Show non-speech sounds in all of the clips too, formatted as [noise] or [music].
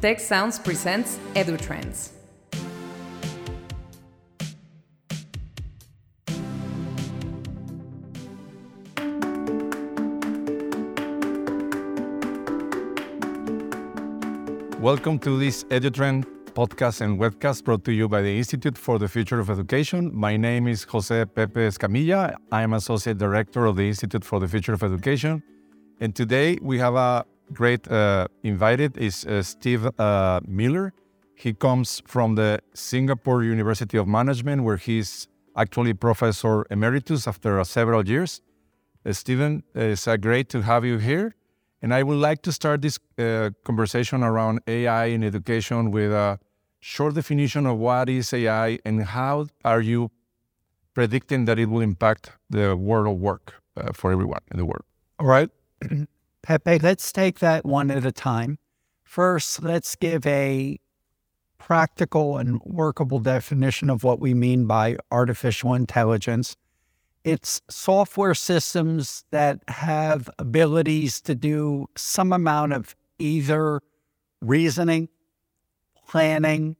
Tec Sounds presents EduTrends. Welcome to this EduTrend podcast and webcast brought to you by the Institute for the Future of Education. My name is José Pepe Escamilla. I am Associate Director of the Institute for the Future of Education. And today we have a great uh, invited is uh, Steve uh, Miller. He comes from the Singapore University of Management, where he's actually professor emeritus after uh, several years. Uh, Steven, it's uh, great to have you here. And I would like to start this conversation around AI in education with a short definition of what is AI and how are you predicting that it will impact the world of work for everyone in the world. All right. [clears throat] Pepe, let's take that one at a time. First, let's give a practical and workable definition of what we mean by artificial intelligence. It's software systems that have abilities to do some amount of either reasoning, planning,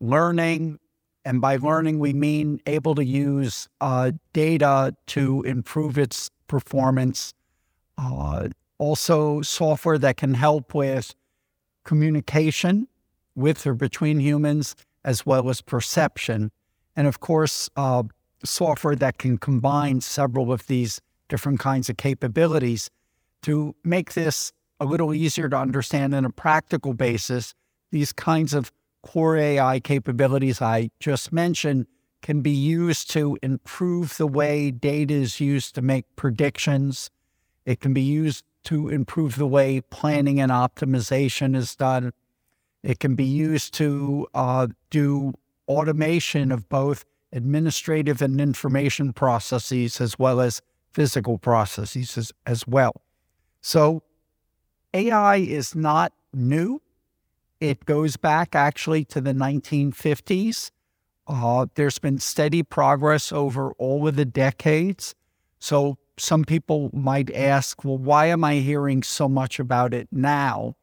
learning, and by learning, we mean able to use uh, data to improve its performance. Uh, also software that can help with communication with or between humans, as well as perception. And of course, uh, software that can combine several of these different kinds of capabilities to make this a little easier to understand on a practical basis. These kinds of core AI capabilities I just mentioned can be used to improve the way data is used to make predictions. It can be used to improve the way planning and optimization is done. It can be used to uh, do automation of both administrative and information processes as well as physical processes as, as well. So AI is not new. It goes back actually to the 1950s. Uh, there's been steady progress over all of the decades. So some people might mm-hmm. ask, well, why am I hearing so much about it now?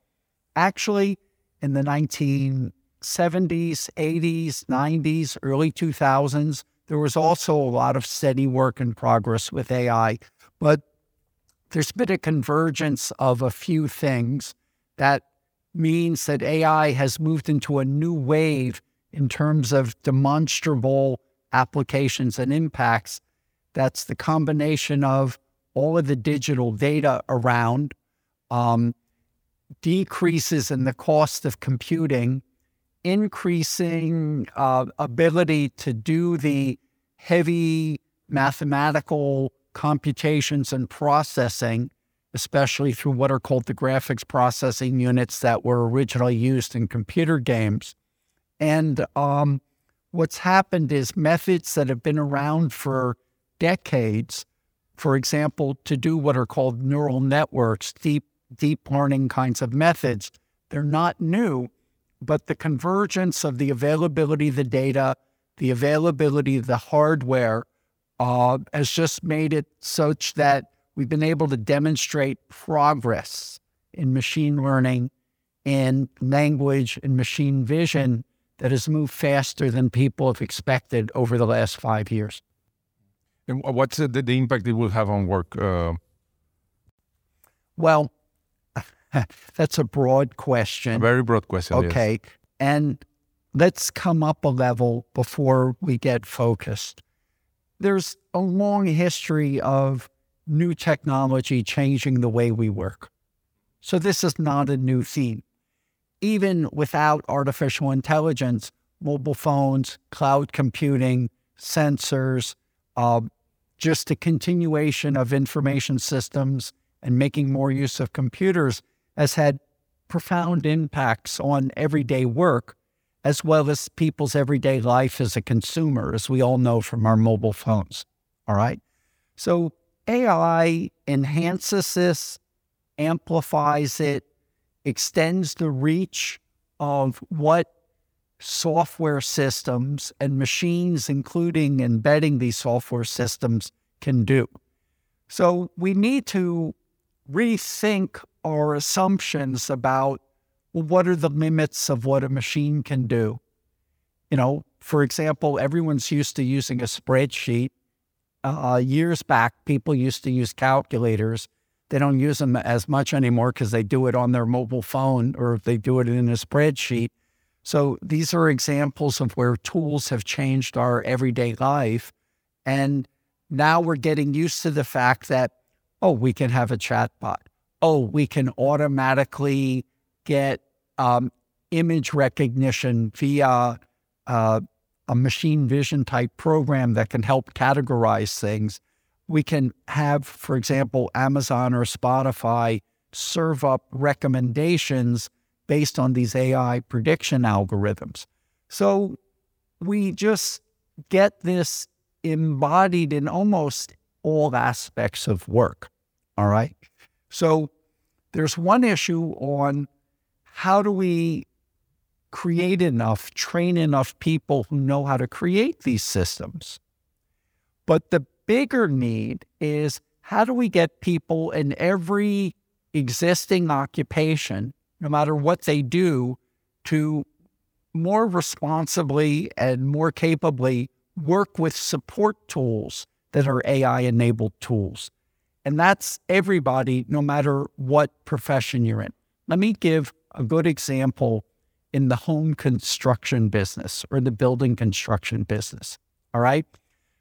Actually, in the 1970s, 80s, 90s, early 2000s, there was also a lot of steady work in progress with AI. But there's been a convergence of a few things that means that AI has moved into a new wave in terms of demonstrable applications and impacts that's the combination of all of the digital data around, um, decreases in the cost of computing, increasing uh, ability to do the heavy mathematical computations and processing, especially through what are called the graphics processing units that were originally used in computer games. And um, what's happened is methods that have been around for decades, for example, to do what are called neural networks, deep, deep learning kinds of methods. They're not new, but the convergence of the availability of the data, the availability of the hardware, uh, has just made it such that we've been able to demonstrate progress in machine learning, in language, and machine vision that has moved faster than people have expected over the last five years. And what's the, the impact it will have on work? Uh... Well, [laughs] that's a broad question. A very broad question. Okay. Yes. And let's come up a level before we get focused. There's a long history of new technology changing the way we work. So this is not a new theme. Even without artificial intelligence, mobile phones, cloud computing, sensors, uh, just a continuation of information systems and making more use of computers has had profound impacts on everyday work as well as people's everyday life as a consumer, as we all know from our mobile phones. All right. So AI enhances this, amplifies it, extends the reach of what software systems and machines, including embedding these software systems, can do. So we need to rethink our assumptions about well, what are the limits of what a machine can do? You know, for example, everyone's used to using a spreadsheet. Uh, years back, people used to use calculators. They don't use them as much anymore because they do it on their mobile phone or they do it in a spreadsheet. So these are examples of where tools have changed our everyday life. And now we're getting used to the fact that, oh, we can have a chatbot. Oh, we can automatically get um, image recognition via uh, a machine vision type program that can help categorize things. We can have, for example, Amazon or Spotify serve up recommendations based on these AI prediction algorithms. So we just get this embodied in almost all aspects of work. All right. So there's one issue on how do we create enough, train enough people who know how to create these systems. But the bigger need is how do we get people in every existing occupation no matter what they do, to more responsibly and more capably work with support tools that are AI enabled tools. And that's everybody, no matter what profession you're in. Let me give a good example in the home construction business or in the building construction business. All right.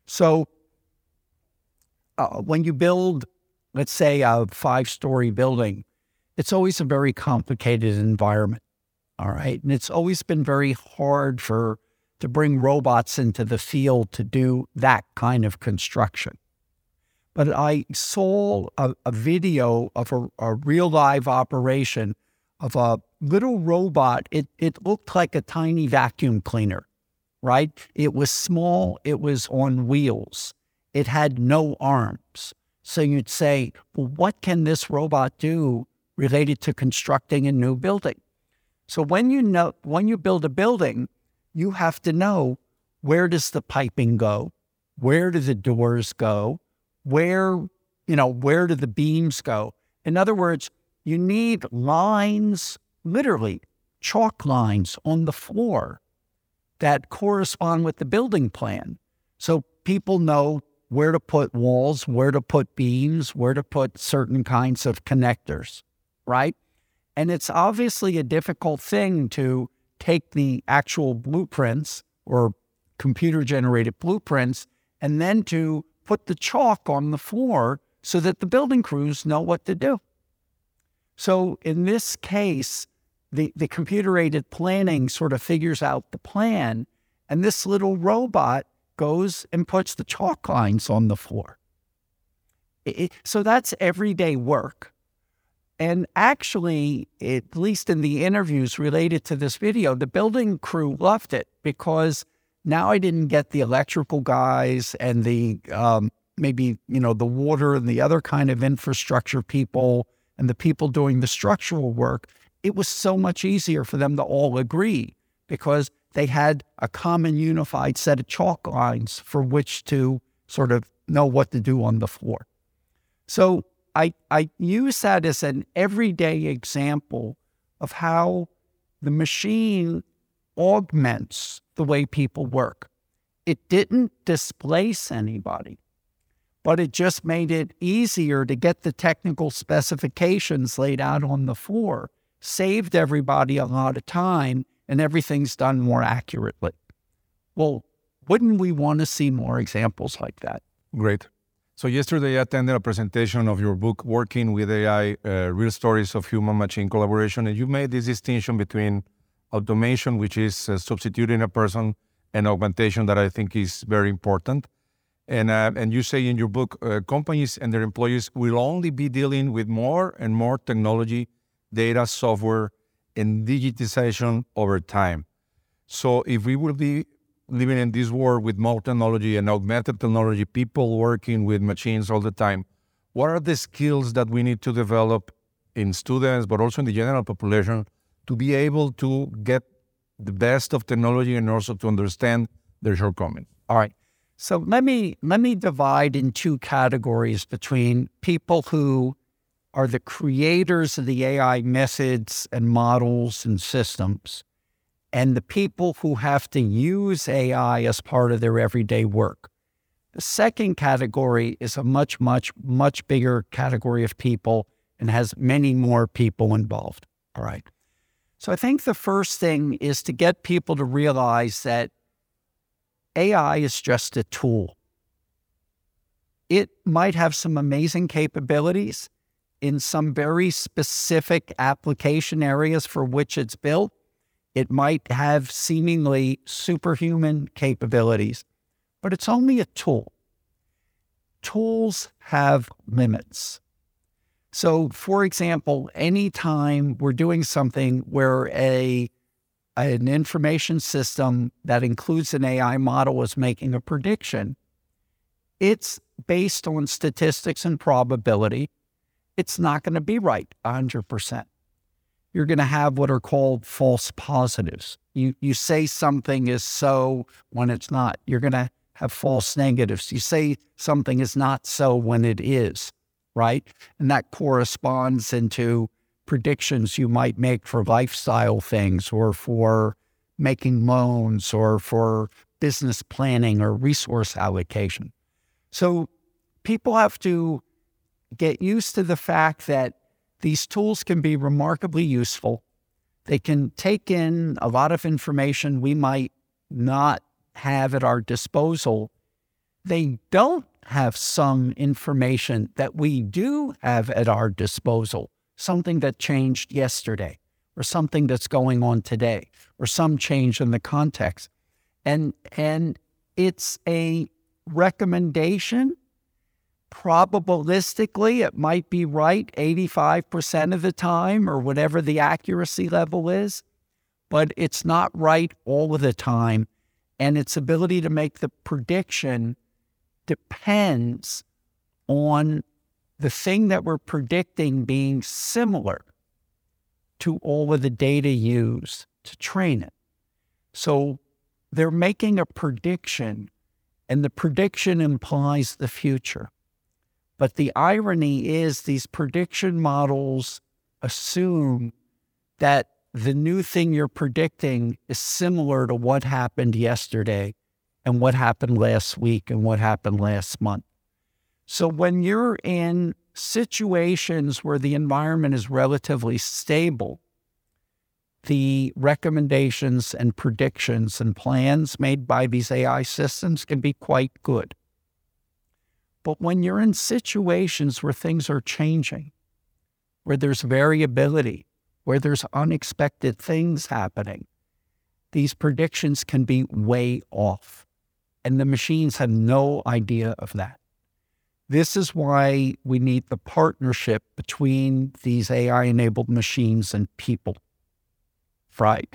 So uh, when you build, let's say, a five story building, it's always a very complicated environment. All right. And it's always been very hard for to bring robots into the field to do that kind of construction. But I saw a, a video of a, a, real live operation of a little robot. It, it looked like a tiny vacuum cleaner, right? It was small, it was on wheels, it had no arms. So you'd say, well, what can this robot do related to constructing a new building. So when you know when you build a building, you have to know where does the piping go? Where do the doors go? Where, you know, where do the beams go? In other words, you need lines, literally chalk lines on the floor that correspond with the building plan. So people know where to put walls, where to put beams, where to put certain kinds of connectors right? And it's obviously a difficult thing to take the actual blueprints or computer generated blueprints and then to put the chalk on the floor so that the building crews know what to do. So in this case, the, the computer aided planning sort of figures out the plan, and this little robot goes and puts the chalk lines on the floor. It, so that's everyday work. And actually, at least in the interviews related to this video, the building crew loved it because now I didn't get the electrical guys and the um, maybe, you know, the water and the other kind of infrastructure people and the people doing the structural work. It was so much easier for them to all agree because they had a common unified set of chalk lines for which to sort of know what to do on the floor. So I, I use that as an everyday example of how the machine augments the way people work. It didn't displace anybody, but it just made it easier to get the technical specifications laid out on the floor, saved everybody a lot of time, and everything's done more accurately. Well, wouldn't we want to see more examples like that? Great. So yesterday I attended a presentation of your book, Working with AI, uh, Real Stories of Human-Machine Collaboration, and you made this distinction between automation, which is uh, substituting a person, and augmentation that I think is very important. And, uh, and you say in your book, uh, companies and their employees will only be dealing with more and more technology, data, software, and digitization over time. So if we will be living in this world with more technology and augmented technology, people working with machines all the time, what are the skills that we need to develop in students, but also in the general population, to be able to get the best of technology and also to understand their shortcomings? All right. So let me let me divide in two categories between people who are the creators of the AI methods and models and systems, and the people who have to use AI as part of their everyday work. The second category is a much, much, much bigger category of people and has many more people involved. All right. So I think the first thing is to get people to realize that AI is just a tool. It might have some amazing capabilities in some very specific application areas for which it's built. It might have seemingly superhuman capabilities, but it's only a tool. Tools have limits. So, for example, anytime we're doing something where a an information system that includes an AI model is making a prediction, it's based on statistics and probability. It's not going to be right 100%. You're going to have what are called false positives. You, you say something is so when it's not. You're going to have false negatives. You say something is not so when it is, right? And that corresponds into predictions you might make for lifestyle things or for making loans or for business planning or resource allocation. So people have to get used to the fact that these tools can be remarkably useful. They can take in a lot of information we might not have at our disposal. They don't have some information that we do have at our disposal, something that changed yesterday, or something that's going on today, or some change in the context. And, and it's a recommendation probabilistically, it might be right 85% of the time or whatever the accuracy level is, but it's not right all of the time. And its ability to make the prediction depends on the thing that we're predicting being similar to all of the data used to train it. So they're making a prediction, and the prediction implies the future. But the irony is, these prediction models assume that the new thing you're predicting is similar to what happened yesterday and what happened last week and what happened last month. So when you're in situations where the environment is relatively stable, the recommendations and predictions and plans made by these AI systems can be quite good. But when you're in situations where things are changing, where there's variability, where there's unexpected things happening, these predictions can be way off. And the machines have no idea of that. This is why we need the partnership between these AI enabled machines and people. Right.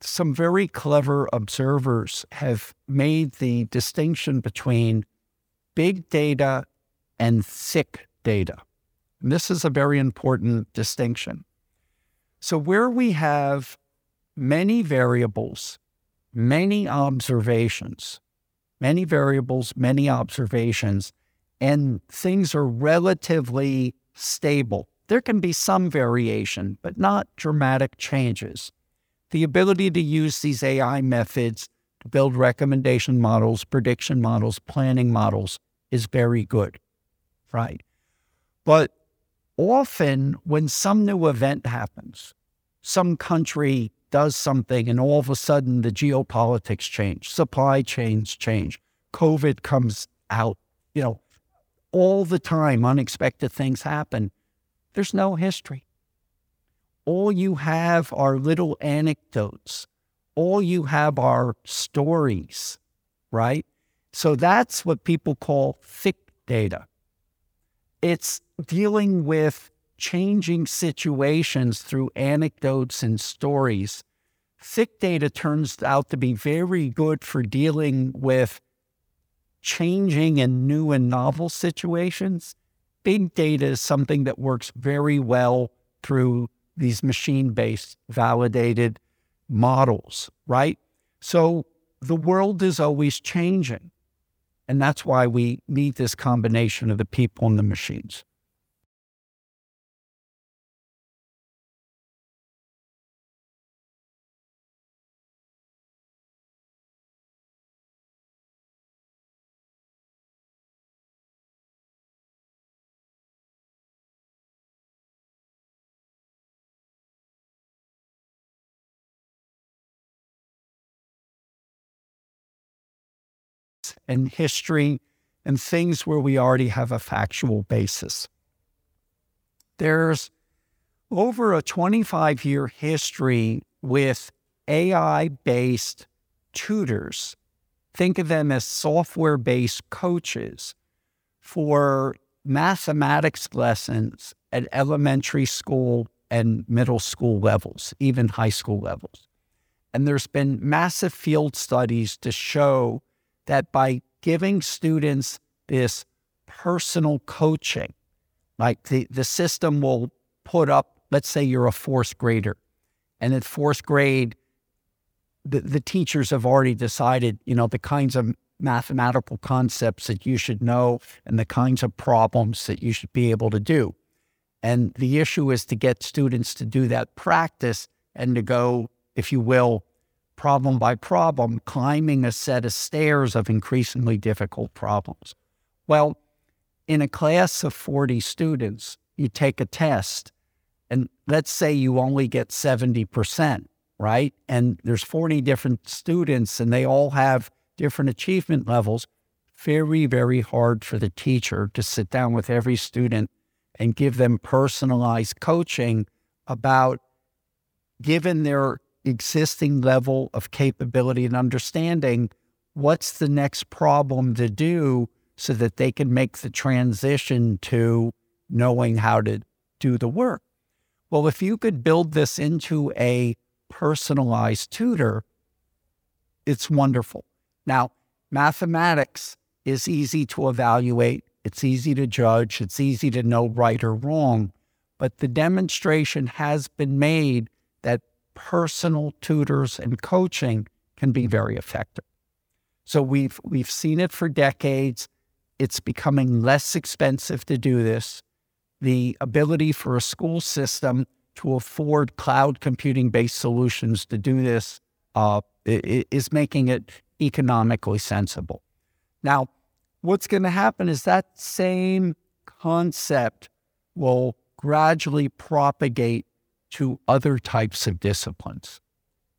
Some very clever observers have made the distinction between big data and thick data. And this is a very important distinction. So, where we have many variables, many observations, many variables, many observations, and things are relatively stable. There can be some variation, but not dramatic changes. The ability to use these AI methods to build recommendation models, prediction models, planning models is very good, right? But often when some new event happens, some country does something and all of a sudden the geopolitics change, supply chains change, COVID comes out, you know, all the time unexpected things happen. There's no history. All you have are little anecdotes. All you have are stories, right? So that's what people call thick data. It's dealing with changing situations through anecdotes and stories. Thick data turns out to be very good for dealing with changing and new and novel situations. Big data is something that works very well through these machine based validated models, right? So the world is always changing. And that's why we need this combination of the people and the machines. And history and things where we already have a factual basis. There's over a 25 year history with AI based tutors. Think of them as software based coaches for mathematics lessons at elementary school and middle school levels, even high school levels. And there's been massive field studies to show that by giving students this personal coaching, like the, the system will put up, let's say you're a fourth grader, and in fourth grade, the, the teachers have already decided, you know, the kinds of mathematical concepts that you should know and the kinds of problems that you should be able to do. And the issue is to get students to do that practice and to go, if you will, problem by problem, climbing a set of stairs of increasingly difficult problems. Well, in a class of 40 students, you take a test, and let's say you only get 70%, right? And there's 40 different students, and they all have different achievement levels. Very, very hard for the teacher to sit down with every student and give them personalized coaching about, given their existing level of capability and understanding, what's the next problem to do so that they can make the transition to knowing how to do the work. Well, if you could build this into a personalized tutor, it's wonderful. Now, mathematics is easy to evaluate, it's easy to judge, it's easy to know right or wrong, but the demonstration has been made that personal tutors and coaching can be very effective. So we've we've seen it for decades. It's becoming less expensive to do this. The ability for a school system to afford cloud computing based solutions to do this uh, is making it economically sensible. Now, what's going to happen is that same concept will gradually propagate to other types of disciplines,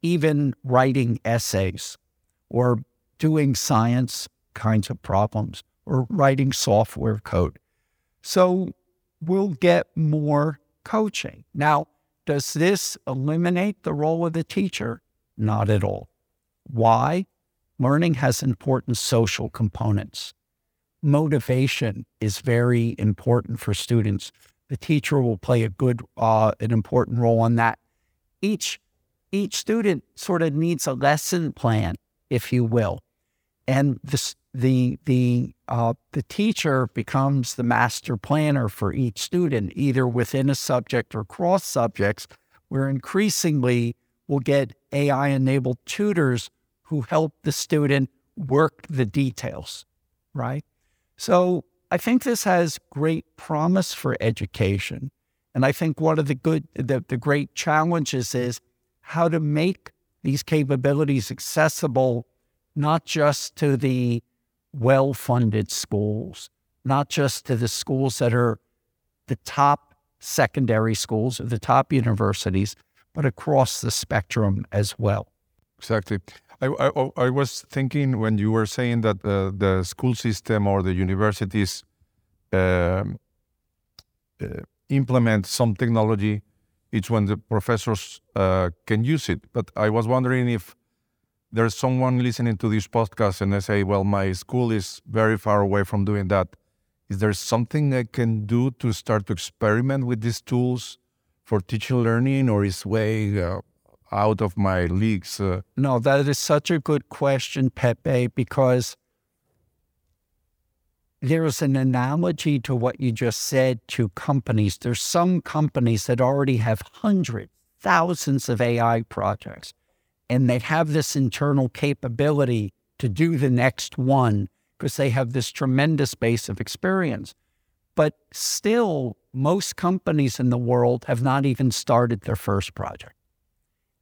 even writing essays or doing science kinds of problems or writing software code. So we'll get more coaching. Now, does this eliminate the role of the teacher? Not at all. Why? Learning has important social components. Motivation is very important for students. The teacher will play a good, uh, an important role on that. Each each student sort of needs a lesson plan, if you will, and this the the uh, the teacher becomes the master planner for each student, either within a subject or cross subjects, where increasingly we'll get AI enabled tutors who help the student work the details, right? So I think this has great promise for education. And I think one of the good, the, the great challenges is how to make these capabilities accessible, not just to the well funded schools, not just to the schools that are the top secondary schools or the top universities, but across the spectrum as well. Exactly. I, I, I was thinking when you were saying that uh, the school system or the universities uh, uh, implement some technology, it's when the professors uh, can use it. But I was wondering if there's someone listening to this podcast and they say, well, my school is very far away from doing that. Is there something I can do to start to experiment with these tools for teaching learning, or is way uh, out of my leagues? Uh? No, that is such a good question, Pepe, because there's an analogy to what you just said to companies. There's some companies that already have hundreds, thousands of AI projects and they have this internal capability to do the next one because they have this tremendous base of experience. But still, most companies in the world have not even started their first project.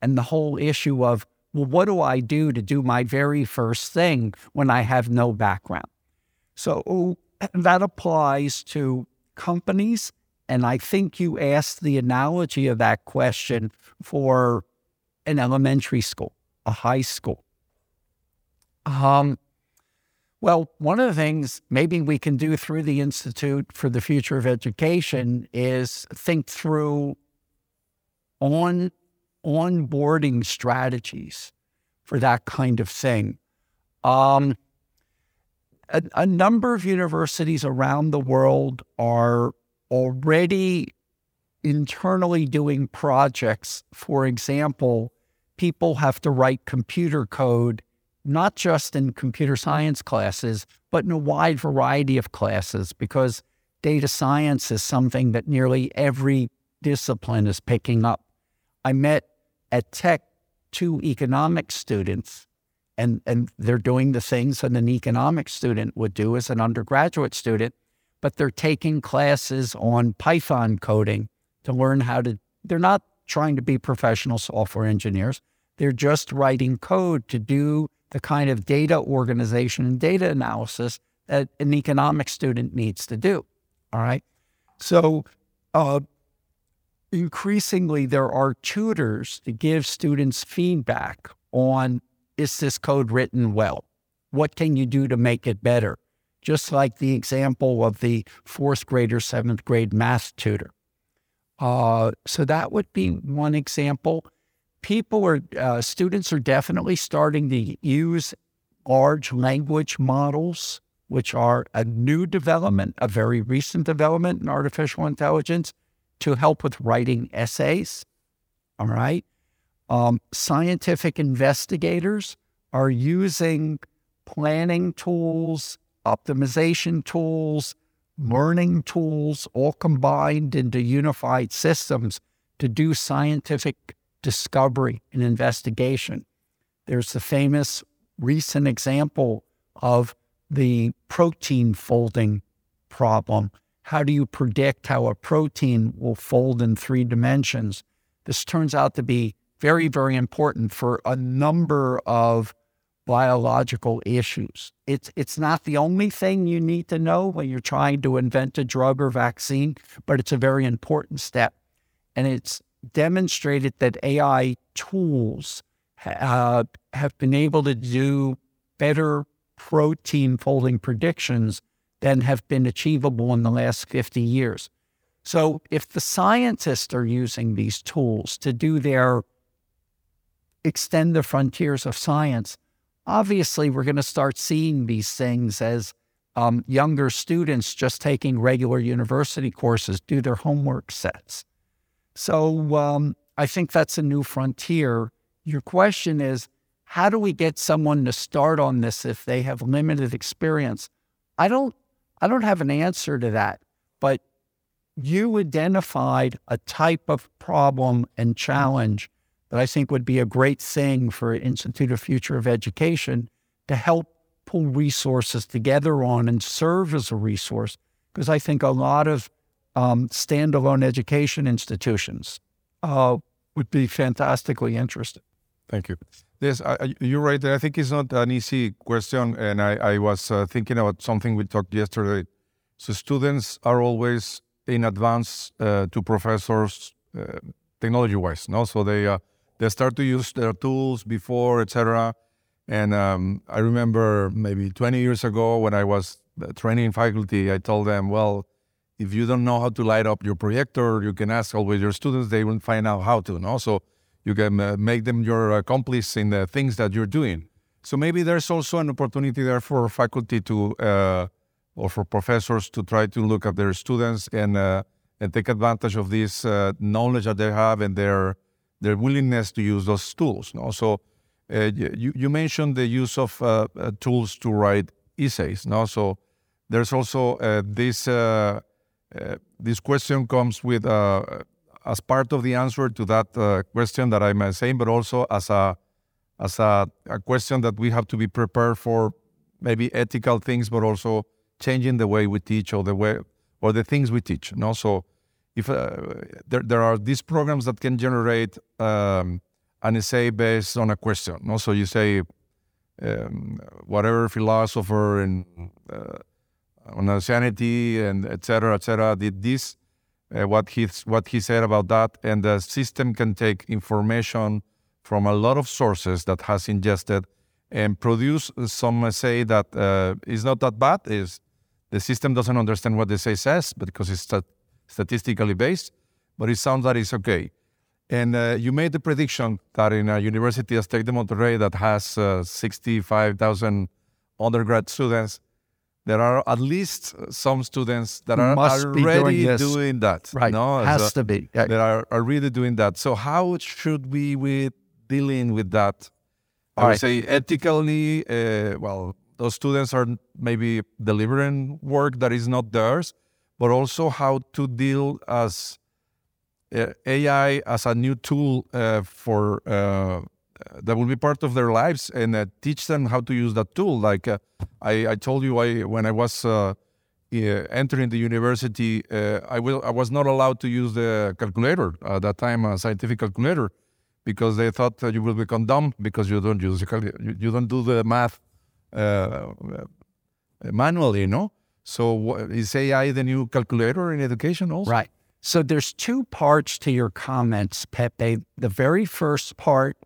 And the whole issue of, well, what do I do to do my very first thing when I have no background? So that applies to companies. And I think you asked the analogy of that question for an elementary school, a high school. Um, Well, one of the things maybe we can do through the Institute for the Future of Education is think through on onboarding strategies for that kind of thing. Um, a, a number of universities around the world are already internally doing projects. For example, people have to write computer code not just in computer science classes, but in a wide variety of classes because data science is something that nearly every discipline is picking up. I met at Tec two economics students, and, and they're doing the things that an economics student would do as an undergraduate student, but they're taking classes on Python coding to learn how to, they're not trying to be professional software engineers. They're just writing code to do the kind of data organization and data analysis that an economics student needs to do. All right. So, uh, increasingly, there are tutors to give students feedback on is this code written well? What can you do to make it better? Just like the example of the fourth grade or seventh grade math tutor. Uh, so, that would be one example people are, uh, students are definitely starting to use large language models, which are a new development, a very recent development in artificial intelligence to help with writing essays. All right. Um, scientific investigators are using planning tools, optimization tools, learning tools, all combined into unified systems to do scientific discovery and investigation. There's the famous recent example of the protein folding problem. How do you predict how a protein will fold in three dimensions? This turns out to be very, very important for a number of biological issues. It's, it's not the only thing you need to know when you're trying to invent a drug or vaccine, but it's a very important step. And it's demonstrated that AI tools uh, have been able to do better protein folding predictions than have been achievable in the last 50 years. So, if the scientists are using these tools to do their extend the frontiers of science, obviously we're going to start seeing these things as um, younger students just taking regular university courses do their homework sets. So um, I think that's a new frontier. Your question is, how do we get someone to start on this if they have limited experience? I don't, I don't have an answer to that, but you identified a type of problem and challenge that I think would be a great thing for Institute of Future of Education to help pull resources together on and serve as a resource. Because I think a lot of um, standalone education institutions uh, would be fantastically interested. Thank you. Yes, you're right. I think it's not an easy question, and I, I was uh, thinking about something we talked yesterday. So students are always in advance uh, to professors, uh, technology-wise. No, so they uh, they start to use their tools before, etc. And um, I remember maybe 20 years ago when I was uh, training faculty, I told them, well, if you don't know how to light up your projector, you can ask always your students. They will find out how to. No, so you can uh, make them your accomplice in the things that you're doing. So maybe there's also an opportunity there for faculty to uh, or for professors to try to look at their students and uh, and take advantage of this uh, knowledge that they have and their their willingness to use those tools. No, so uh, you you mentioned the use of uh, tools to write essays. No, so there's also this this question comes with as part of the answer to that uh, question that I'm saying, but also as a as a, a, question that we have to be prepared for maybe ethical things, but also changing the way we teach or the way or the things we teach. You know? So if uh, there, there are these programs that can generate um, an essay based on a question. You know? So you say um, whatever philosopher and uh, on oceanity and etc. etc. Did this uh, what he what he said about that, and the system can take information from a lot of sources that has ingested and produce some say that uh, is not that bad. Is the system doesn't understand what the say says because it's stat- statistically based, but it sounds that it's okay. And uh, you made the prediction that in a university as Tec de Monterrey that has uh, 65,000 undergrad students, there are at least some students that are Must already doing doing, that. Right. No, Has So to be. Yeah. that are, are really doing that. So how should we be dealing with that? I All would right. say ethically. Uh, well, those students are maybe delivering work that is not theirs, but also how to deal as uh, AI as a new tool uh, for uh, that will be part of their lives and uh, teach them how to use that tool. Like uh, I, I told you, I when I was uh, uh, entering the university, uh, I will I was not allowed to use the calculator at that time, a scientific calculator, because they thought that you will become dumb because you don't use the you, you don't do the math uh, uh, manually, no. So is AI the new calculator in education also? Right. So there's two parts to your comments, Pepe. The very first part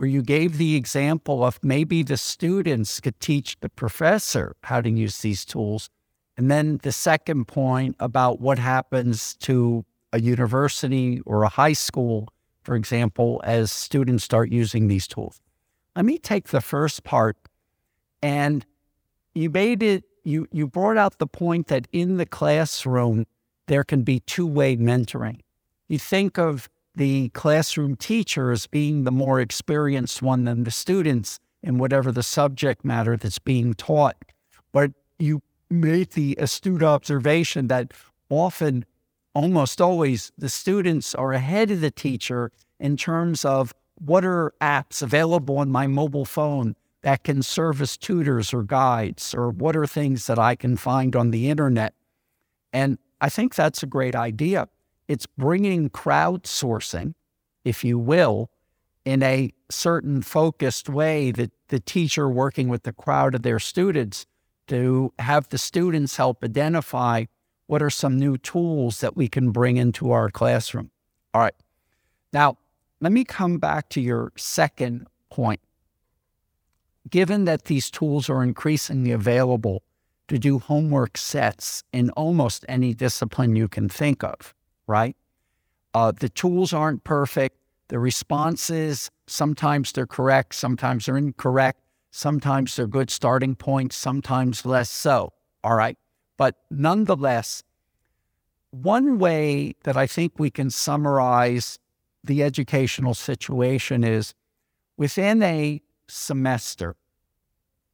where you gave the example of maybe the students could teach the professor how to use these tools. And then the second point about what happens to a university or a high school, for example, as students start using these tools. Let me take the first part and you made it you you brought out the point that in the classroom there can be two-way mentoring. You think of the classroom teacher as being the more experienced one than the students in whatever the subject matter that's being taught. But you made the astute observation that often, almost always, the students are ahead of the teacher in terms of what are apps available on my mobile phone that can serve as tutors or guides, or what are things that I can find on the internet. And I think that's a great idea. It's bringing crowdsourcing, if you will, in a certain focused way that the teacher working with the crowd of their students to have the students help identify what are some new tools that we can bring into our classroom. All right. Now, let me come back to your second point. Given that these tools are increasingly available to do homework sets in almost any discipline you can think of, right? Uh, the tools aren't perfect. The responses, sometimes they're correct, sometimes they're incorrect, sometimes they're good starting points, sometimes less so. All right. But nonetheless, one way that I think we can summarize the educational situation is within a semester,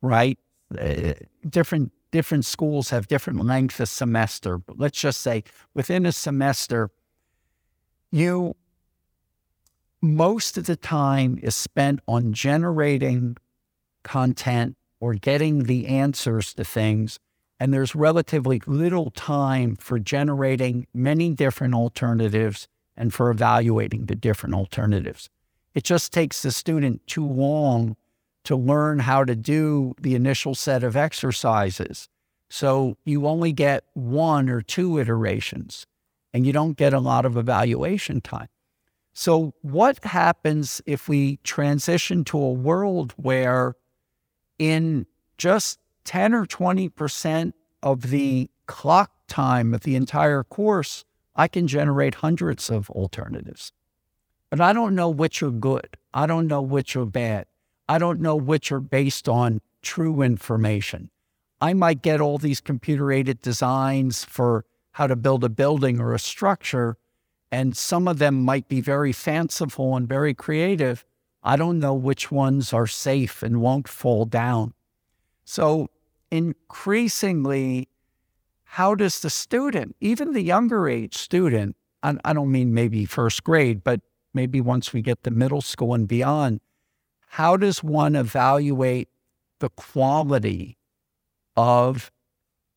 right? Uh, different different schools have different length of semester, but let's just say within a semester, you most of the time is spent on generating content or getting the answers to things. And there's relatively little time for generating many different alternatives and for evaluating the different alternatives. It just takes the student too long to learn how to do the initial set of exercises. So you only get one or two iterations and you don't get a lot of evaluation time. So, what happens if we transition to a world where, in just 10 or 20% of the clock time of the entire course, I can generate hundreds of alternatives? But I don't know which are good. I don't know which are bad. I don't know which are based on true information. I might get all these computer aided designs for how to build a building or a structure, and some of them might be very fanciful and very creative. I don't know which ones are safe and won't fall down. So, increasingly, how does the student, even the younger age student, I, don't mean maybe first grade, but maybe once we get to middle school and beyond, how does one evaluate the quality of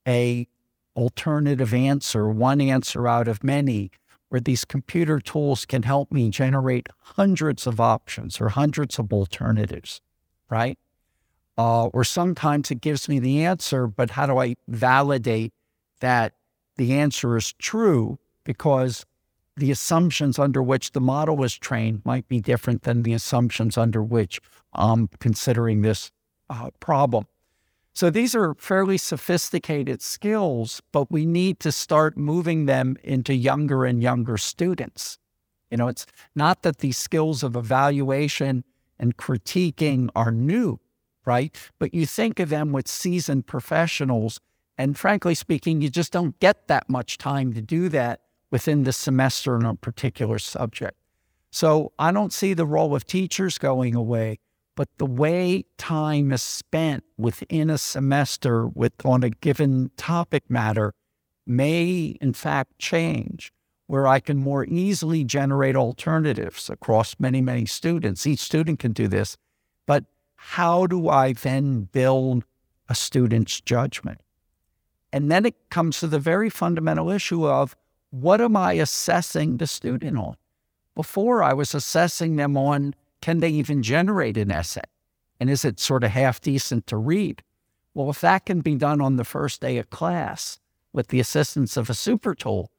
a alternative answer, one answer out of many, where these computer tools can help me generate hundreds of options or hundreds of alternatives, right? Uh, or sometimes it gives me the answer, but how do I validate that the answer is true? Because the assumptions under which the model was trained might be different than the assumptions under which I'm considering this uh, problem. So these are fairly sophisticated skills, but we need to start moving them into younger and younger students. You know, it's not that these skills of evaluation and critiquing are new, right? But you think of them with seasoned professionals. And frankly speaking, you just don't get that much time to do that within the semester on a particular subject. So I don't see the role of teachers going away, but the way time is spent within a semester with on a given topic matter may in fact change where I can more easily generate alternatives across many, many students. Each student can do this, but how do I then build a student's judgment? And then it comes to the very fundamental issue of what am I assessing the student on? Before I was assessing them on can they even generate an essay? And is it sort of half decent to read? Well, if that can be done on the first day of class with the assistance of a super tool,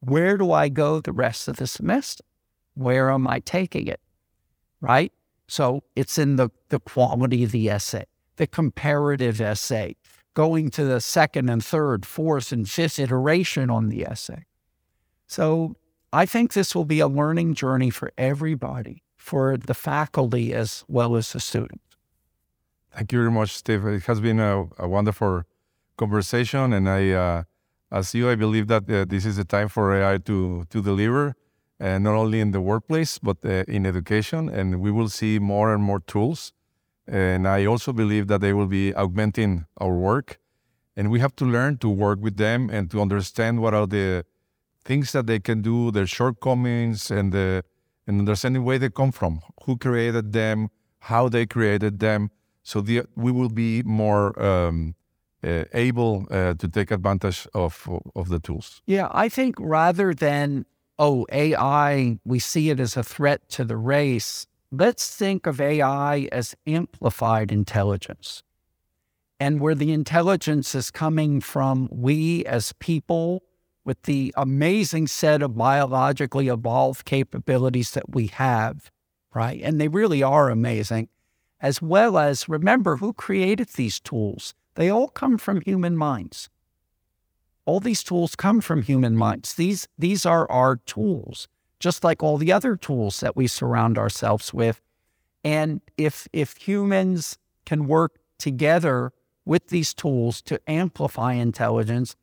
where do I go the rest of the semester? Where am I taking it? Right? So it's in the, the quality of the essay, the comparative essay, going to the second and third, fourth and fifth iteration on the essay. So I think this will be a learning journey for everybody, for the faculty as well as the students. Thank you very much, Steve. It has been a, a wonderful conversation, and I, uh, as you, I believe that uh, this is the time for AI to to deliver, uh, not only in the workplace but uh, in education, and we will see more and more tools. And I also believe that they will be augmenting our work, and we have to learn to work with them and to understand what are the things that they can do, their shortcomings, and the and understanding where they come from, who created them, how they created them. So the, we will be more um, uh, able uh, to take advantage of of the tools. Yeah, I think rather than oh AI, we see it as a threat to the race. Let's think of AI as amplified intelligence. And where the intelligence is coming from, we as people with the amazing set of biologically evolved capabilities that we have, right? And they really are amazing, as well as remember who created these tools. They all come from human minds. All these tools come from human minds. These, these are our tools, just like all the other tools that we surround ourselves with. And if, if humans can work together with these tools to amplify intelligence,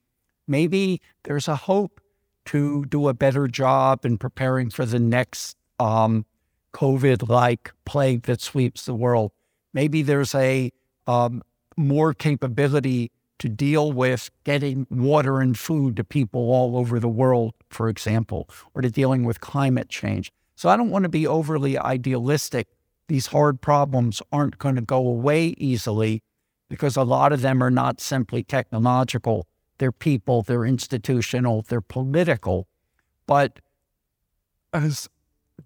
maybe there's a hope to do a better job in preparing for the next um, COVID like plague that sweeps the world. Maybe there's a um, more capability to deal with getting water and food to people all over the world, for example, or to dealing with climate change. So I don't want to be overly idealistic. These hard problems aren't going to go away easily because a lot of them are not simply technological they're people, they're institutional, they're political. But as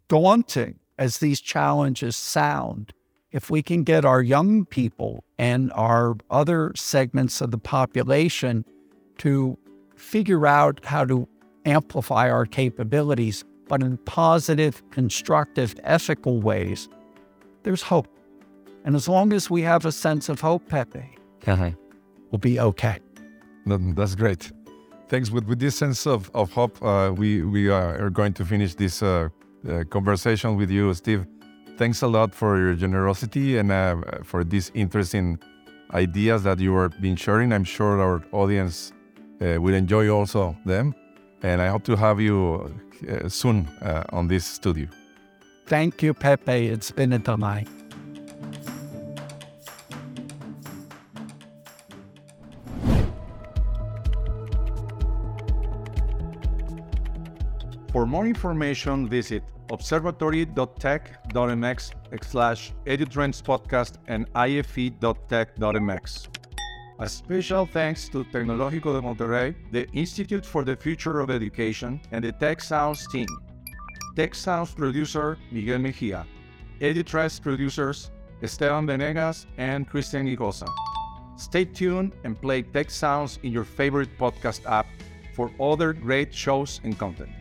daunting as these challenges sound, if we can get our young people and our other segments of the population to figure out how to amplify our capabilities, but in positive, constructive, ethical ways, there's hope. And as long as we have a sense of hope, Pepe, uh-huh. we'll be okay. That's great. Thanks. With, with this sense of, of hope, uh, we, we are going to finish this uh, uh, conversation with you, Steve. Thanks a lot for your generosity and uh, for these interesting ideas that you are been sharing. I'm sure our audience uh, will enjoy also them. And I hope to have you uh, soon on this studio. Thank you, Pepe. It's been a delight. For more information, visit observatory.tec.mx slash edutrends podcast and ife.tec.mx. A special thanks to Tecnológico de Monterrey, the Institute for the Future of Education, and the Tec Sounds team. Tec Sounds producer Miguel Mejia. Edutrends producers Esteban Venegas and Christian Igosa. Stay tuned and play Tec Sounds in your favorite podcast app for other great shows and content.